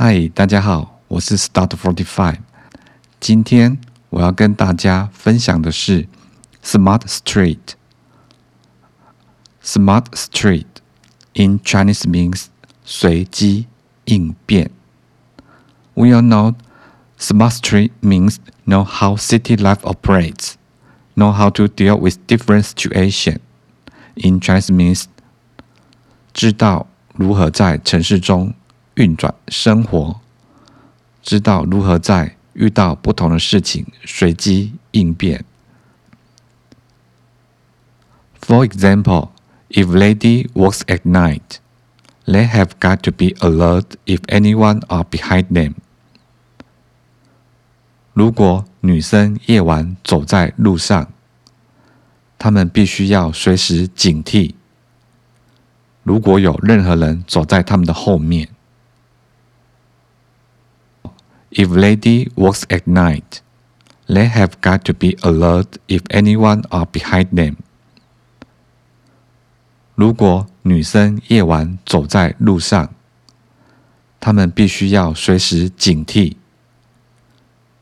嗨，大家好，我是 Start Forty Five。今天我要跟大家分享的是 Smart Street。Smart Street in Chinese means 随机应变。We all know Smart Street means know how city life operates, know how to deal with different situations. In Chinese means 知道如何在城市中 运转生活，知道如何在遇到不同的事情随机应变。For example, if lady works at night, they have got to be alert if anyone are behind them. 如果女生夜晚走在路上，她们必须要随时警惕。如果有任何人走在她们的后面。If lady works at night, they have got to be alert if anyone are behind them. 如果女生夜晚走在路上，她们必须要随时警惕。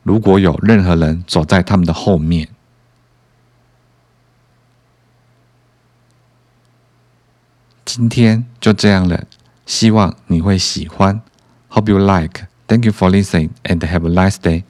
如果有任何人走在他们的后面，今天就这样了。希望你会喜欢。Hope you like. Thank you for listening and have a nice day.